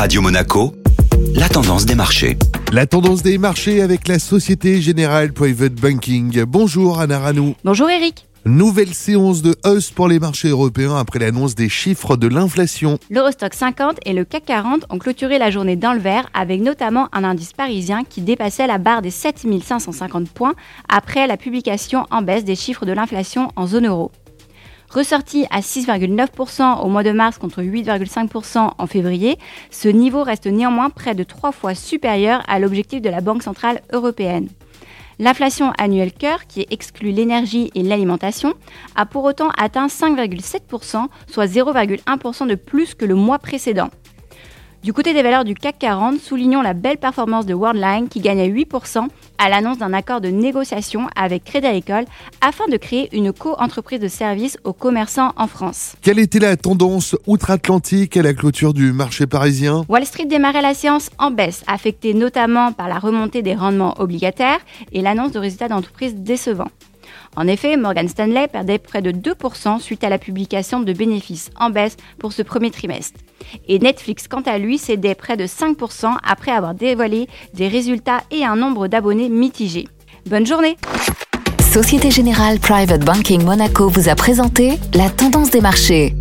Radio Monaco, la tendance des marchés. La tendance des marchés avec la Société Générale Private Banking. Bonjour Anna Ranou. Bonjour Eric. Nouvelle séance de hausse pour les marchés européens après l'annonce des chiffres de l'inflation. L'Eurostock 50 et le CAC 40 ont clôturé la journée dans le vert avec notamment un indice parisien qui dépassait la barre des 7550 points après la publication en baisse des chiffres de l'inflation en zone euro. Ressorti à 6,9% au mois de mars contre 8,5% en février, ce niveau reste néanmoins près de trois fois supérieur à l'objectif de la Banque centrale européenne. L'inflation annuelle cœur, qui exclut l'énergie et l'alimentation, a pour autant atteint 5,7%, soit 0,1% de plus que le mois précédent. Du côté des valeurs du CAC 40, soulignons la belle performance de Worldline qui gagne à 8% à l'annonce d'un accord de négociation avec Crédit Agricole afin de créer une co-entreprise de services aux commerçants en France. Quelle était la tendance outre-Atlantique à la clôture du marché parisien? Wall Street démarrait la séance en baisse, affectée notamment par la remontée des rendements obligataires et l'annonce de résultats d'entreprises décevants. En effet, Morgan Stanley perdait près de 2% suite à la publication de bénéfices en baisse pour ce premier trimestre. Et Netflix, quant à lui, cédait près de 5% après avoir dévoilé des résultats et un nombre d'abonnés mitigés. Bonne journée Société Générale Private Banking Monaco vous a présenté la tendance des marchés.